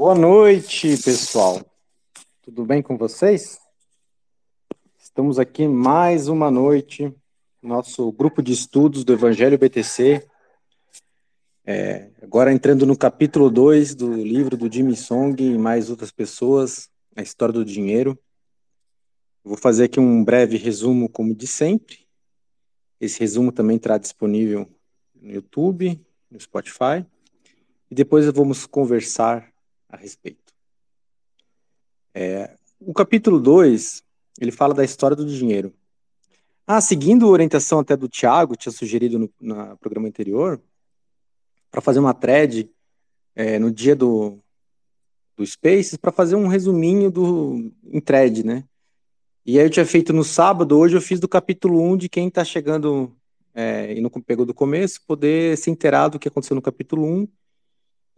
Boa noite, pessoal. Tudo bem com vocês? Estamos aqui mais uma noite, nosso grupo de estudos do Evangelho BTC. É, agora entrando no capítulo 2 do livro do Jimmy Song e mais outras pessoas, a história do dinheiro. Vou fazer aqui um breve resumo, como de sempre. Esse resumo também estará disponível no YouTube, no Spotify. E depois vamos conversar a respeito. É, o capítulo 2, ele fala da história do dinheiro. Ah, seguindo a orientação até do Tiago, tinha sugerido no, no programa anterior, para fazer uma thread é, no dia do, do Spaces, para fazer um resuminho do em thread, né? E aí eu tinha feito no sábado, hoje eu fiz do capítulo 1 de quem está chegando é, e não pegou do começo, poder se inteirar do que aconteceu no capítulo 1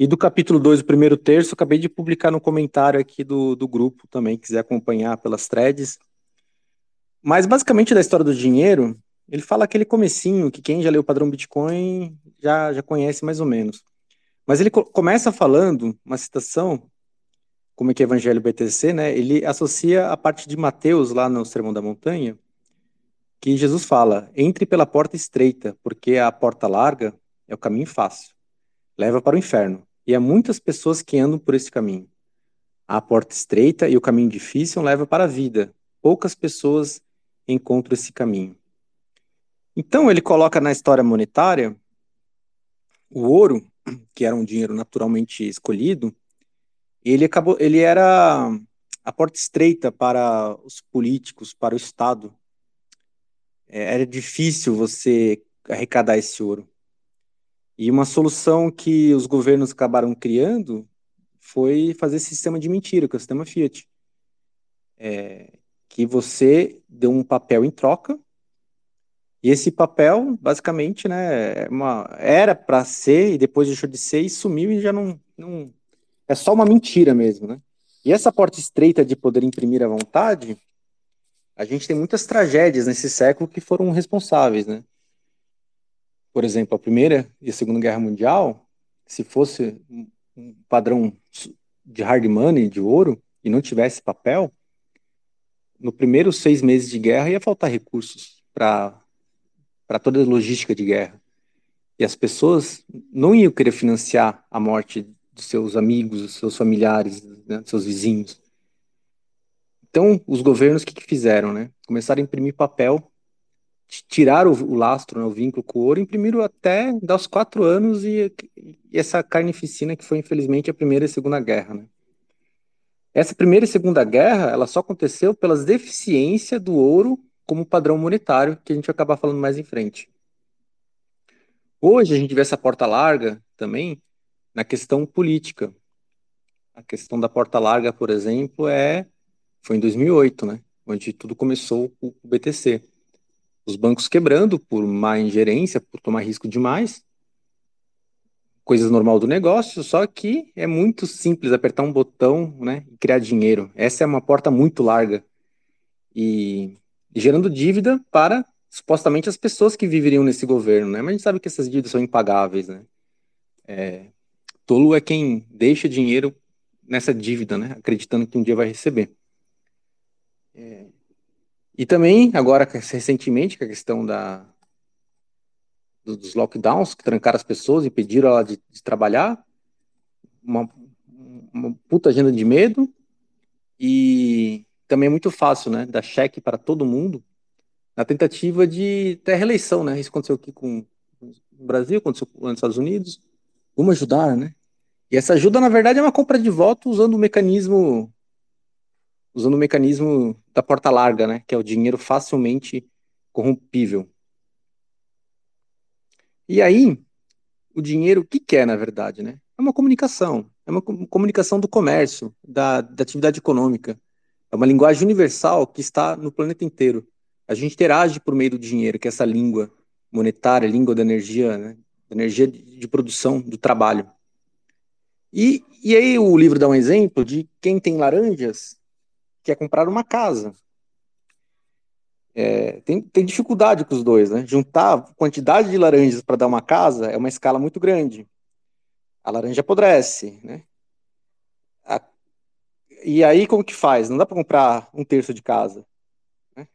e do capítulo 2, o primeiro terço, acabei de publicar no comentário aqui do, do grupo também, quiser acompanhar pelas threads. Mas basicamente da história do dinheiro, ele fala aquele comecinho que quem já leu o padrão Bitcoin já, já conhece mais ou menos. Mas ele co começa falando uma citação, como é que é Evangelho BTC, né? Ele associa a parte de Mateus lá no Sermão da Montanha, que Jesus fala: entre pela porta estreita, porque a porta larga é o caminho fácil, leva para o inferno. E há muitas pessoas que andam por esse caminho. A porta estreita e o caminho difícil leva para a vida. Poucas pessoas encontram esse caminho. Então ele coloca na história monetária o ouro, que era um dinheiro naturalmente escolhido, ele acabou, ele era a porta estreita para os políticos, para o Estado. É, era difícil você arrecadar esse ouro. E uma solução que os governos acabaram criando foi fazer esse sistema de mentira, que é o sistema Fiat. É, que você deu um papel em troca, e esse papel, basicamente, né, é uma, era para ser, e depois deixou de ser, e sumiu e já não, não. É só uma mentira mesmo, né? E essa porta estreita de poder imprimir à vontade, a gente tem muitas tragédias nesse século que foram responsáveis, né? Por exemplo, a Primeira e a Segunda Guerra Mundial, se fosse um padrão de hard money, de ouro, e não tivesse papel, no primeiros seis meses de guerra ia faltar recursos para toda a logística de guerra. E as pessoas não iam querer financiar a morte dos seus amigos, dos seus familiares, né, dos seus vizinhos. Então, os governos, o que, que fizeram? Né? Começaram a imprimir papel tirar o, o lastro, né, o vínculo com o ouro, imprimiram até dar os quatro anos e, e, essa carnificina que foi, infelizmente, a Primeira e Segunda Guerra. Né? Essa Primeira e Segunda Guerra, ela só aconteceu pelas deficiências do ouro como padrão monetário, que a gente vai acabar falando mais em frente. Hoje a gente vê essa porta larga também na questão política. A questão da porta larga, por exemplo, é foi em 2008, né, onde tudo começou com o BTC os bancos quebrando por má ingerência, por tomar risco demais. Coisas normal do negócio, só que é muito simples apertar um botão né, e criar dinheiro. Essa é uma porta muito larga. E, gerando dívida para supostamente as pessoas que viveriam nesse governo, né? Mas a gente sabe que essas dívidas são impagáveis, né? É, tolo é quem deixa dinheiro nessa dívida, né? Acreditando que um dia vai receber. É, e também, agora, recentemente, com a questão da, dos lockdowns, que trancaram as pessoas, impediram ela de, de trabalhar, uma, uma puta agenda de medo, e também é muito fácil, né, dar cheque para todo mundo, na tentativa de ter reeleição, né, isso aconteceu aqui com o Brasil, aconteceu nos Estados Unidos, vamos ajudar, né, e essa ajuda, na verdade, é uma compra de voto usando o mecanismo usando o mecanismo da porta larga, né, que é o dinheiro facilmente corrompível. E aí, o dinheiro, o que, que é, na verdade, né? É uma comunicação, é uma comunicação do comércio, da, da atividade econômica. É uma linguagem universal que está no planeta inteiro. A gente interage por meio do dinheiro, que é essa língua monetária, língua da energia, né? energia de, de produção, do trabalho. E, e aí o livro dá um exemplo de quem tem laranjas quer comprar uma casa. É, tem, tem dificuldade com os dois, né? Juntar a quantidade de laranjas para dar uma casa é uma escala muito grande. A laranja apodrece, né? e aí como que faz? Não dá para comprar um terço de casa. Né?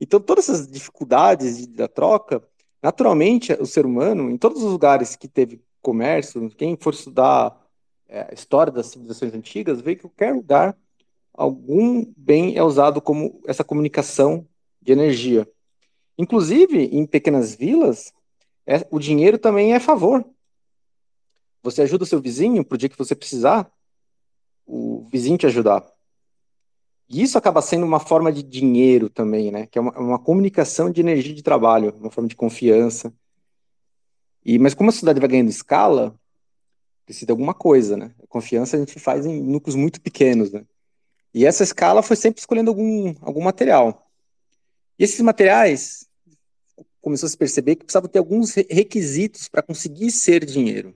Então todas essas dificuldades da troca, naturalmente o ser humano, em todos os lugares que teve comércio, quem for estudar é, a história das civilizações antigas, vê que qualquer lugar algum bem é usado como essa comunicação de energia. Inclusive, em pequenas vilas, é, o dinheiro também é favor. Você ajuda o seu vizinho para o dia que você precisar, o vizinho te ajudar. E isso acaba sendo uma forma de dinheiro também, né? Que é uma, uma comunicação de energia de trabalho, uma forma de confiança. E, mas como a sociedade vai ganhando escala, precisa de alguma coisa, né? A confiança a gente faz em núcleos muito pequenos, né? E essa escala foi sempre escolhendo algum, algum material. E esses materiais começou a se perceber que precisava ter alguns requisitos para conseguir ser dinheiro.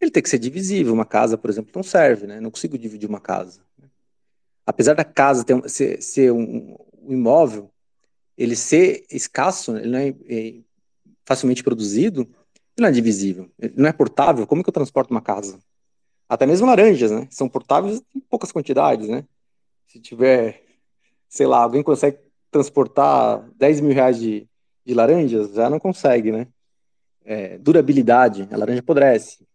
Ele tem que ser divisível. Uma casa, por exemplo, não serve, né? Não consigo dividir uma casa. Apesar da casa ter, ser, ser um, um, imóvel, ele ser escasso, ele não é, é facilmente produzido, ele não é divisível. Ele não é portável. Como é que eu transporto uma casa? Até mesmo laranjas, né? São portáveis em poucas quantidades, né? Se tiver, sei lá, alguém consegue transportar 10 mil reais de, de laranjas, já não consegue, né? É, durabilidade, a laranja apodrece.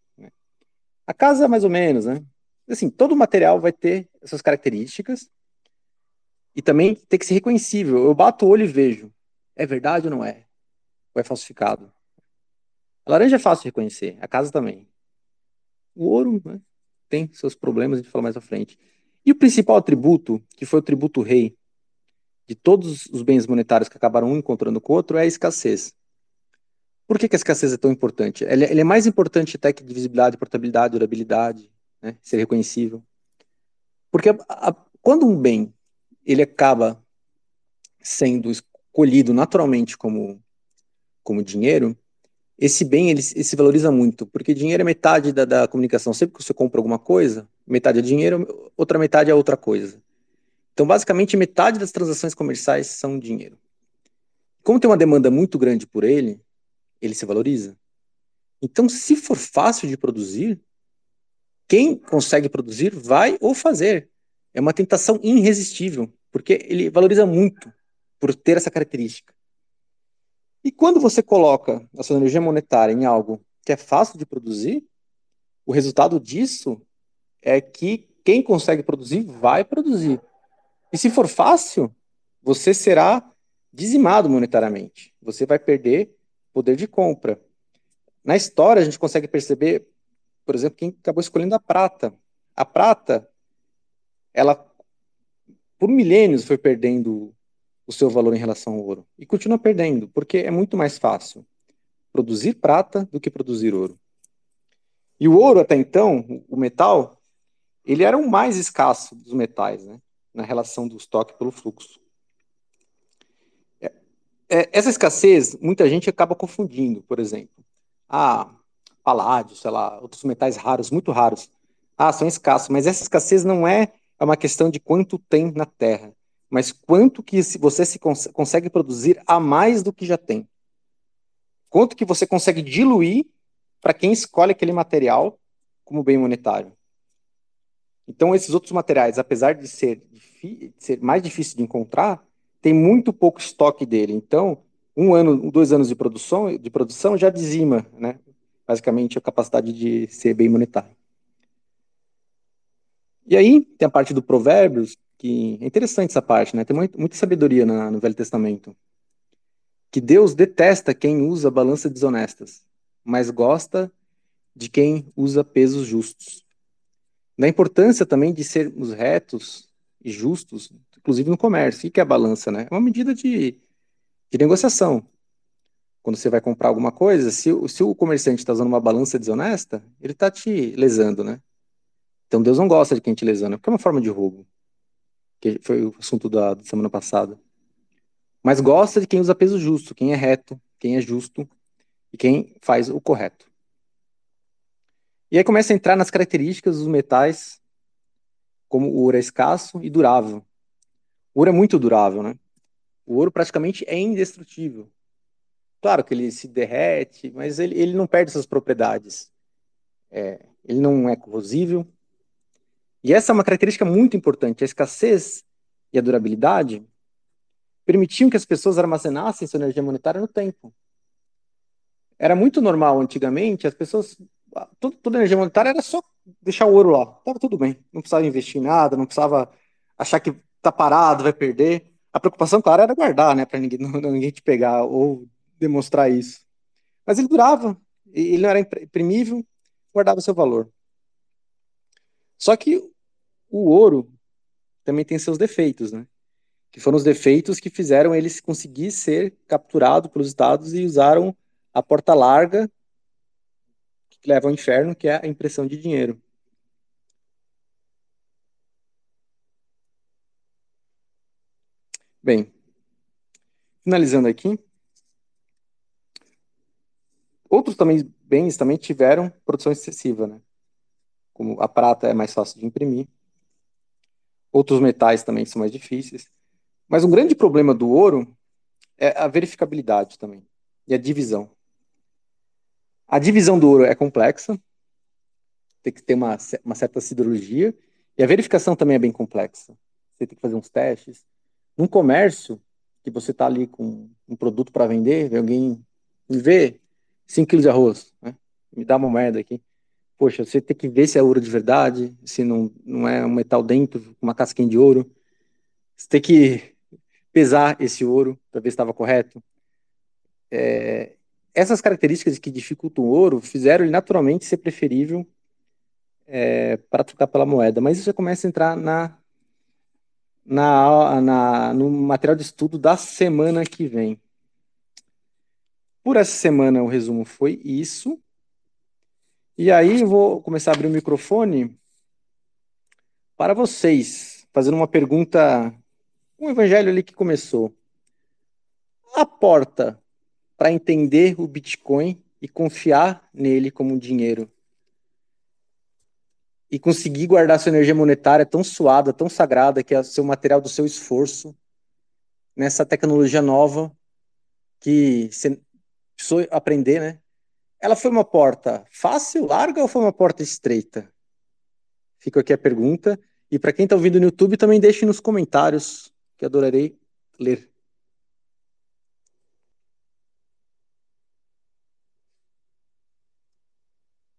A casa, mais ou menos, né? Assim, todo material vai ter essas características e também tem que ser reconhecível. Eu bato o olho e vejo. É verdade ou não é? Ou é falsificado? A laranja é fácil de reconhecer, a casa também. O ouro né, tem seus problemas, a gente fala mais à frente. E o principal atributo, que foi o tributo rei, de todos os bens monetários que acabaram um encontrando com o outro, é a escassez. Por que, que a escassez é tão importante? Ele, ele é mais importante até que divisibilidade, portabilidade, durabilidade, né? ser reconhecível. Porque a, a, quando um bem ele acaba sendo escolhido naturalmente como, como dinheiro, esse bem ele, ele, se valoriza muito, porque dinheiro é metade da, da, comunicação. Sempre que você compra alguma coisa, metade é dinheiro, outra metade é outra coisa. Então, basicamente, metade das transações comerciais são dinheiro. Como tem uma demanda muito grande por ele, ele se valoriza. Então, se for fácil de produzir, quem consegue produzir vai ou fazer. É uma tentação irresistível, porque ele valoriza muito por ter essa característica. E quando você coloca a sua energia monetária em algo que é fácil de produzir, o resultado disso é que quem consegue produzir vai produzir. E se for fácil, você será dizimado monetariamente. Você vai perder poder de compra. Na história, a gente consegue perceber, por exemplo, quem acabou escolhendo a prata. A prata, ela, por milênios, foi perdendo o seu valor em relação ao ouro. E continua perdendo, porque é muito mais fácil produzir prata do que produzir ouro. E o ouro, até então, o metal, ele era o mais escasso dos metais, né? na relação do estoque pelo fluxo é, essa escassez, muita gente acaba confundindo, por exemplo. Ah, paládio, sei lá, outros metais raros, muito raros. Ah, são escassos, mas essa escassez não é uma questão de quanto tem na Terra, mas quanto que você se cons consegue produzir a mais do que já tem. Quanto que você consegue diluir para quem escolhe aquele material como bem monetário. Então, esses outros materiais, apesar de ser, de ser mais difícil de encontrar, tem muito pouco estoque dele. Então, um ano, dois anos de produção, de produção já dizima, né? Basicamente, a capacidade de ser bem monetário. E aí, tem a parte do Provérbios, que é interessante essa parte, né? Tem muita sabedoria na, no Velho Testamento. Que Deus detesta quem usa balanças desonestas, mas gosta de quem usa pesos justos. Da importância também de sermos retos e justos inclusive no comércio. O que é a balança, né? É uma medida de, de negociação. Quando você vai comprar alguma coisa, se, se o comerciante está usando uma balança desonesta, ele está te lesando, né? Então Deus não gosta de quem te lesando, porque é uma forma de roubo. Que foi o assunto da, da semana passada. Mas gosta de quem usa peso justo, quem é reto, quem é justo e quem faz o correto. E aí começa a entrar nas características dos metais, como o ouro é escasso e durável. O ouro é muito durável, né? O ouro praticamente é indestrutível. Claro que ele se derrete, mas ele, ele não perde suas propriedades. É, ele não é corrosível E essa é uma característica muito importante. A escassez e a durabilidade permitiam que as pessoas armazenassem sua energia monetária no tempo. Era muito normal antigamente, as pessoas. Toda, toda energia monetária era só deixar o ouro lá. Tava tudo bem. Não precisava investir em nada, não precisava achar que tá parado, vai perder. A preocupação, claro, era guardar, né? Para ninguém, ninguém te pegar ou demonstrar isso. Mas ele durava, ele não era imprimível, guardava seu valor. Só que o ouro também tem seus defeitos, né? Que foram os defeitos que fizeram ele conseguir ser capturado pelos estados e usaram a porta larga que leva ao inferno, que é a impressão de dinheiro. Bem, finalizando aqui, outros também bens também tiveram produção excessiva, né? Como a prata é mais fácil de imprimir, outros metais também são mais difíceis. Mas um grande problema do ouro é a verificabilidade também e a divisão. A divisão do ouro é complexa, tem que ter uma, uma certa siderurgia, e a verificação também é bem complexa. Você tem que fazer uns testes. Num comércio, que você está ali com um produto para vender, vem alguém me vê 5 quilos de arroz, né? me dá uma moeda aqui. Poxa, você tem que ver se é ouro de verdade, se não, não é um metal dentro, uma casquinha de ouro. Você tem que pesar esse ouro para ver se estava correto. É, essas características que dificultam o ouro fizeram ele naturalmente ser preferível é, para trocar pela moeda. Mas isso já começa a entrar na, na, na, no material de estudo da semana que vem. Por essa semana, o resumo foi isso. E aí vou começar a abrir o microfone para vocês, fazendo uma pergunta, um evangelho ali que começou. A porta para entender o Bitcoin e confiar nele como dinheiro. E conseguir guardar sua energia monetária tão suada, tão sagrada, que é o seu material do seu esforço, nessa tecnologia nova que você precisou aprender, né? Ela foi uma porta fácil, larga ou foi uma porta estreita? Fica aqui a pergunta. E para quem está ouvindo no YouTube, também deixe nos comentários, que adorarei ler.